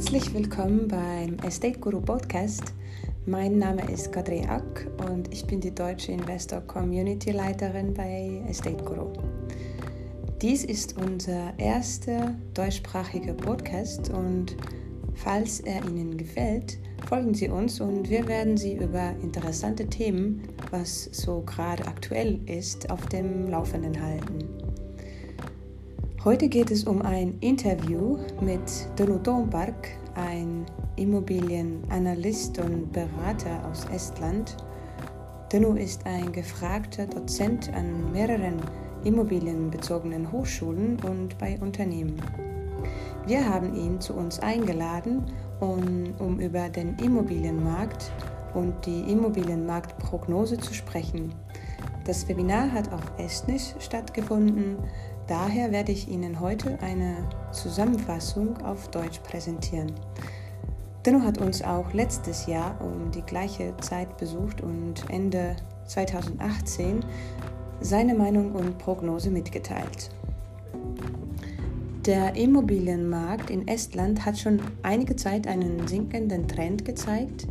Herzlich willkommen beim Estate Guru Podcast. Mein Name ist Kadri Ak und ich bin die deutsche Investor Community Leiterin bei Estate Guru. Dies ist unser erster deutschsprachiger Podcast und falls er Ihnen gefällt, folgen Sie uns und wir werden Sie über interessante Themen, was so gerade aktuell ist, auf dem Laufenden halten. Heute geht es um ein Interview mit Donu Dompark, ein Immobilienanalyst und Berater aus Estland. Donu ist ein gefragter Dozent an mehreren immobilienbezogenen Hochschulen und bei Unternehmen. Wir haben ihn zu uns eingeladen, um, um über den Immobilienmarkt und die Immobilienmarktprognose zu sprechen. Das Webinar hat auf Estnisch stattgefunden, Daher werde ich Ihnen heute eine Zusammenfassung auf Deutsch präsentieren. Denno hat uns auch letztes Jahr um die gleiche Zeit besucht und Ende 2018 seine Meinung und Prognose mitgeteilt. Der Immobilienmarkt in Estland hat schon einige Zeit einen sinkenden Trend gezeigt.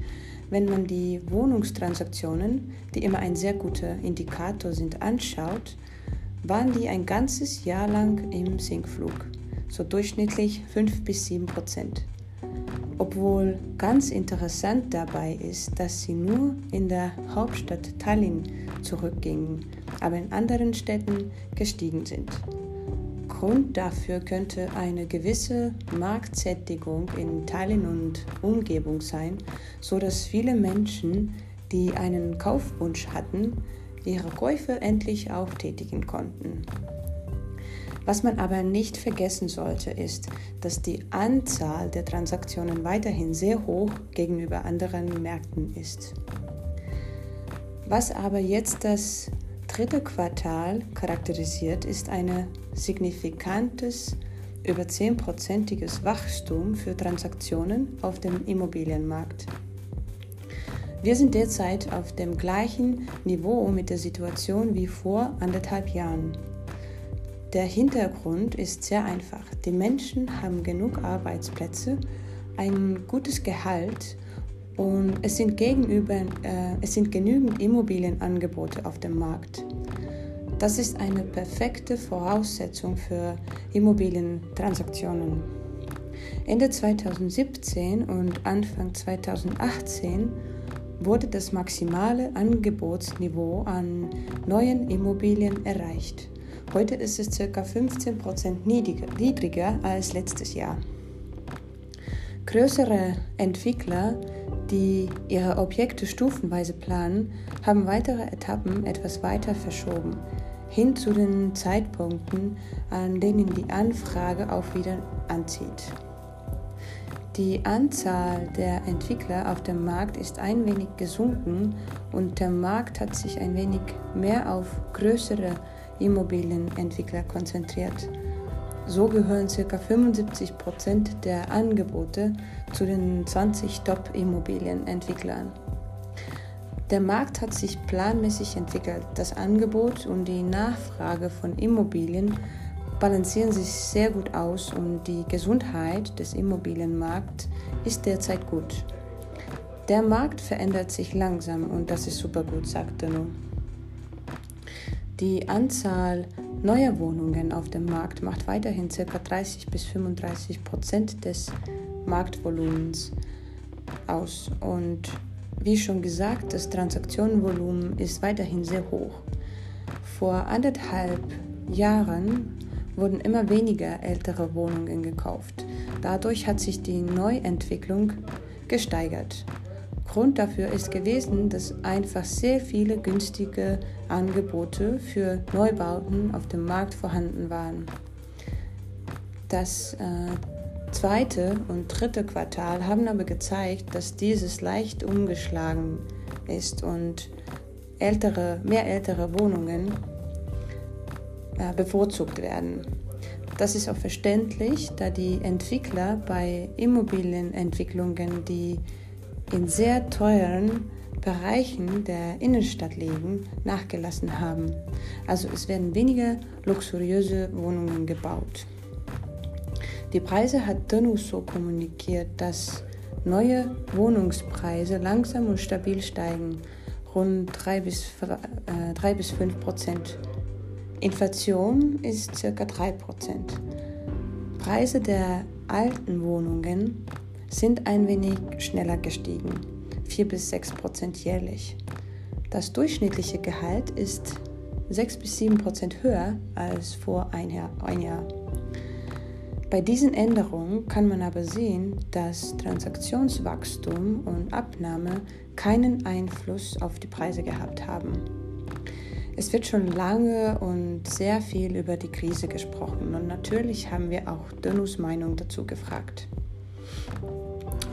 Wenn man die Wohnungstransaktionen, die immer ein sehr guter Indikator sind, anschaut, waren die ein ganzes Jahr lang im Sinkflug, so durchschnittlich 5 bis 7 Prozent. Obwohl ganz interessant dabei ist, dass sie nur in der Hauptstadt Tallinn zurückgingen, aber in anderen Städten gestiegen sind. Grund dafür könnte eine gewisse Marktsättigung in Tallinn und Umgebung sein, so dass viele Menschen, die einen Kaufwunsch hatten, ihre Käufe endlich auch tätigen konnten. Was man aber nicht vergessen sollte, ist, dass die Anzahl der Transaktionen weiterhin sehr hoch gegenüber anderen Märkten ist. Was aber jetzt das dritte Quartal charakterisiert, ist ein signifikantes, über 10%iges Wachstum für Transaktionen auf dem Immobilienmarkt. Wir sind derzeit auf dem gleichen Niveau mit der Situation wie vor anderthalb Jahren. Der Hintergrund ist sehr einfach. Die Menschen haben genug Arbeitsplätze, ein gutes Gehalt und es sind, gegenüber, äh, es sind genügend Immobilienangebote auf dem Markt. Das ist eine perfekte Voraussetzung für Immobilientransaktionen. Ende 2017 und Anfang 2018 wurde das maximale Angebotsniveau an neuen Immobilien erreicht. Heute ist es ca. 15% niedriger als letztes Jahr. Größere Entwickler, die ihre Objekte stufenweise planen, haben weitere Etappen etwas weiter verschoben, hin zu den Zeitpunkten, an denen die Anfrage auch wieder anzieht. Die Anzahl der Entwickler auf dem Markt ist ein wenig gesunken und der Markt hat sich ein wenig mehr auf größere Immobilienentwickler konzentriert. So gehören ca. 75 Prozent der Angebote zu den 20 Top-Immobilienentwicklern. Der Markt hat sich planmäßig entwickelt. Das Angebot und die Nachfrage von Immobilien balancieren sich sehr gut aus und die Gesundheit des Immobilienmarkts ist derzeit gut. Der Markt verändert sich langsam und das ist super gut, sagte Nu. Die Anzahl neuer Wohnungen auf dem Markt macht weiterhin ca. 30 bis 35 Prozent des Marktvolumens aus. Und wie schon gesagt, das Transaktionenvolumen ist weiterhin sehr hoch. Vor anderthalb Jahren wurden immer weniger ältere Wohnungen gekauft. Dadurch hat sich die Neuentwicklung gesteigert. Grund dafür ist gewesen, dass einfach sehr viele günstige Angebote für Neubauten auf dem Markt vorhanden waren. Das äh, zweite und dritte Quartal haben aber gezeigt, dass dieses leicht umgeschlagen ist und ältere, mehr ältere Wohnungen äh, bevorzugt werden. Das ist auch verständlich, da die Entwickler bei Immobilienentwicklungen, die in sehr teuren Bereichen der Innenstadt liegen, nachgelassen haben. Also es werden weniger luxuriöse Wohnungen gebaut. Die Preise hat Dönus so kommuniziert, dass neue Wohnungspreise langsam und stabil steigen, rund 3 bis, äh, 3 bis 5 Prozent. Inflation ist ca. 3 Prozent. Preise der alten Wohnungen sind ein wenig schneller gestiegen, 4 bis 6 Prozent jährlich. Das durchschnittliche Gehalt ist 6 bis 7 Prozent höher als vor ein Jahr. Ein Jahr. Bei diesen Änderungen kann man aber sehen, dass Transaktionswachstum und Abnahme keinen Einfluss auf die Preise gehabt haben. Es wird schon lange und sehr viel über die Krise gesprochen und natürlich haben wir auch Dönus Meinung dazu gefragt.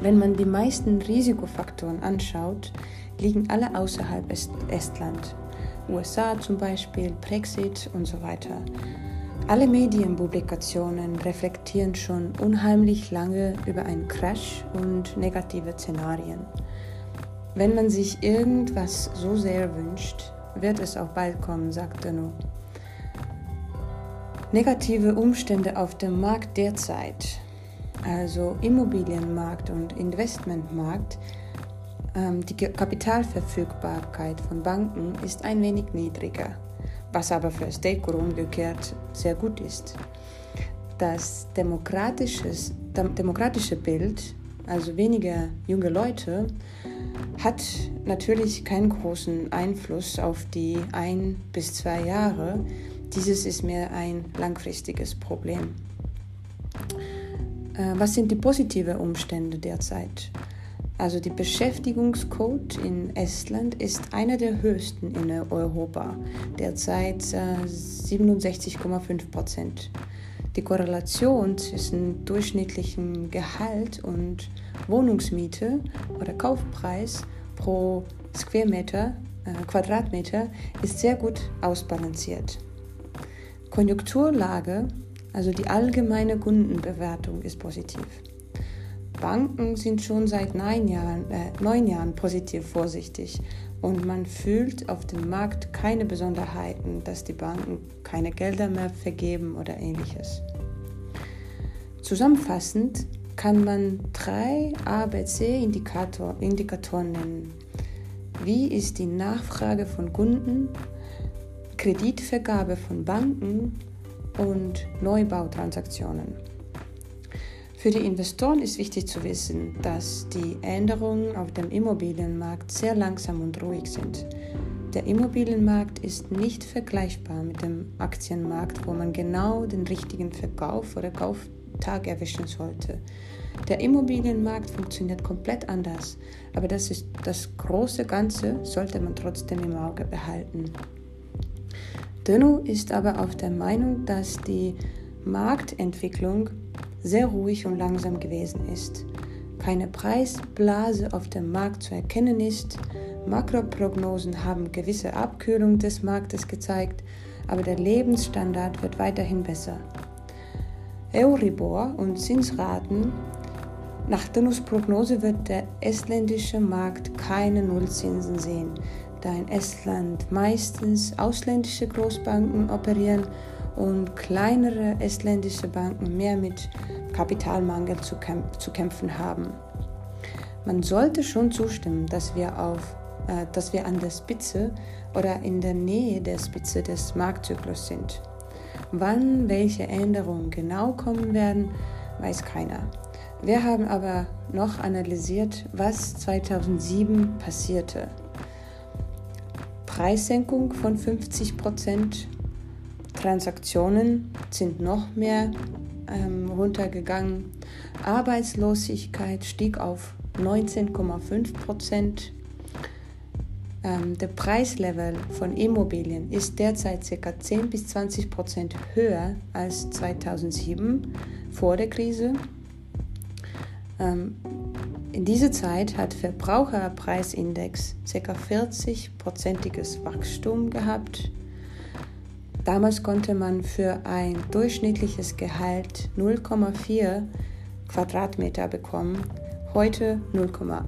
Wenn man die meisten Risikofaktoren anschaut, liegen alle außerhalb Est Estland. USA zum Beispiel, Brexit und so weiter. Alle Medienpublikationen reflektieren schon unheimlich lange über einen Crash und negative Szenarien. Wenn man sich irgendwas so sehr wünscht, wird es auch bald kommen, sagte Nu. Negative Umstände auf dem Markt derzeit, also Immobilienmarkt und Investmentmarkt, ähm, die Kapitalverfügbarkeit von Banken ist ein wenig niedriger, was aber für Stakeholder umgekehrt sehr gut ist. Das demokratische Bild, also weniger junge Leute, hat natürlich keinen großen Einfluss auf die ein bis zwei Jahre. Dieses ist mehr ein langfristiges Problem. Äh, was sind die positiven Umstände derzeit? Also die Beschäftigungsquote in Estland ist einer der höchsten in Europa, derzeit 67,5 Prozent. Die Korrelation zwischen durchschnittlichem Gehalt und Wohnungsmiete oder Kaufpreis pro Square äh, Quadratmeter ist sehr gut ausbalanciert. Konjunkturlage, also die allgemeine Kundenbewertung, ist positiv. Banken sind schon seit neun Jahren, äh, neun Jahren positiv vorsichtig und man fühlt auf dem Markt keine Besonderheiten, dass die Banken keine Gelder mehr vergeben oder ähnliches. Zusammenfassend kann man drei ABC-Indikatoren nennen. Wie ist die Nachfrage von Kunden, Kreditvergabe von Banken und Neubautransaktionen? Für die Investoren ist wichtig zu wissen, dass die Änderungen auf dem Immobilienmarkt sehr langsam und ruhig sind. Der Immobilienmarkt ist nicht vergleichbar mit dem Aktienmarkt, wo man genau den richtigen Verkauf oder Kauftag erwischen sollte. Der Immobilienmarkt funktioniert komplett anders, aber das, ist, das große Ganze sollte man trotzdem im Auge behalten. Dönno ist aber auf der Meinung, dass die Marktentwicklung sehr ruhig und langsam gewesen ist, keine Preisblase auf dem Markt zu erkennen ist, Makroprognosen haben gewisse Abkühlung des Marktes gezeigt, aber der Lebensstandard wird weiterhin besser. Euribor und Zinsraten. Nach Dönus Prognose wird der estländische Markt keine Nullzinsen sehen, da in Estland meistens ausländische Großbanken operieren und kleinere estländische Banken mehr mit Kapitalmangel zu, kämp zu kämpfen haben. Man sollte schon zustimmen, dass wir, auf, äh, dass wir an der Spitze oder in der Nähe der Spitze des Marktzyklus sind. Wann welche Änderungen genau kommen werden, weiß keiner. Wir haben aber noch analysiert, was 2007 passierte. Preissenkung von 50 Prozent Transaktionen sind noch mehr ähm, runtergegangen. Arbeitslosigkeit stieg auf 19,5 Prozent. Ähm, der Preislevel von Immobilien ist derzeit ca. 10 bis 20 Prozent höher als 2007 vor der Krise. Ähm, in dieser Zeit hat Verbraucherpreisindex ca. 40-prozentiges Wachstum gehabt Damals konnte man für ein durchschnittliches Gehalt 0,4 Quadratmeter bekommen, heute 0,8.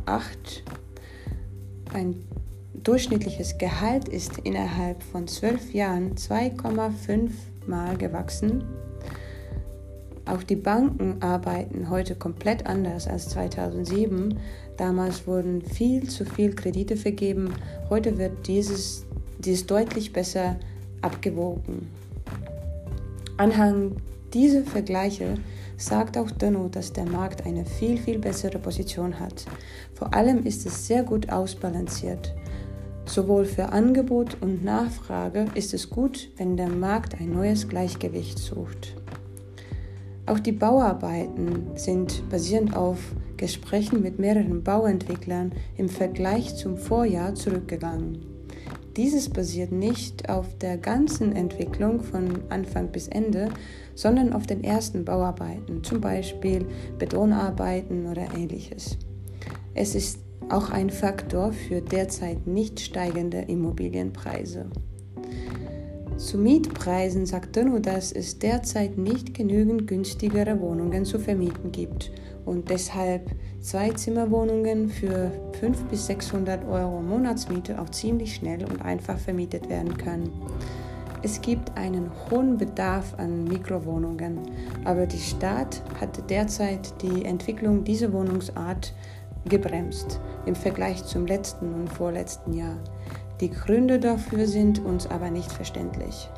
Ein durchschnittliches Gehalt ist innerhalb von zwölf Jahren 2,5 Mal gewachsen. Auch die Banken arbeiten heute komplett anders als 2007. Damals wurden viel zu viel Kredite vergeben. Heute wird dieses, dies deutlich besser abgewogen. Anhand dieser Vergleiche sagt auch Dönno, dass der Markt eine viel, viel bessere Position hat. Vor allem ist es sehr gut ausbalanciert. Sowohl für Angebot und Nachfrage ist es gut, wenn der Markt ein neues Gleichgewicht sucht. Auch die Bauarbeiten sind basierend auf Gesprächen mit mehreren Bauentwicklern im Vergleich zum Vorjahr zurückgegangen. Dieses basiert nicht auf der ganzen Entwicklung von Anfang bis Ende, sondern auf den ersten Bauarbeiten, zum Beispiel Betonarbeiten oder ähnliches. Es ist auch ein Faktor für derzeit nicht steigende Immobilienpreise. Zu Mietpreisen sagt Dönno, dass es derzeit nicht genügend günstigere Wohnungen zu vermieten gibt und deshalb Zwei-Zimmer-Wohnungen für 500 bis 600 Euro Monatsmiete auch ziemlich schnell und einfach vermietet werden können. Es gibt einen hohen Bedarf an Mikrowohnungen, aber die Stadt hat derzeit die Entwicklung dieser Wohnungsart gebremst im Vergleich zum letzten und vorletzten Jahr. Die Gründe dafür sind uns aber nicht verständlich.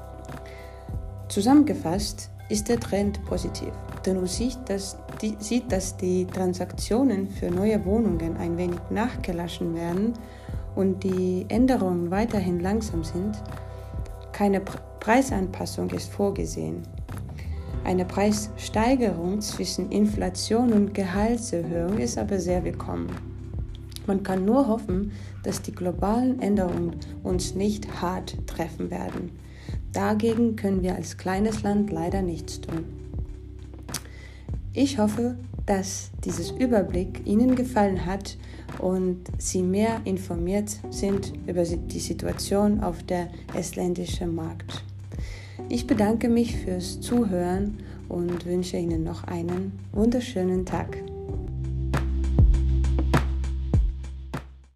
Zusammengefasst ist der Trend positiv, denn sieht dass, die, sieht, dass die Transaktionen für neue Wohnungen ein wenig nachgelassen werden und die Änderungen weiterhin langsam sind. Keine Preisanpassung ist vorgesehen. Eine Preissteigerung zwischen Inflation und Gehaltserhöhung ist aber sehr willkommen. Man kann nur hoffen, dass die globalen Änderungen uns nicht hart treffen werden. Dagegen können wir als kleines Land leider nichts tun. Ich hoffe, dass dieses Überblick Ihnen gefallen hat und Sie mehr informiert sind über die Situation auf der estländischen Markt. Ich bedanke mich fürs Zuhören und wünsche Ihnen noch einen wunderschönen Tag.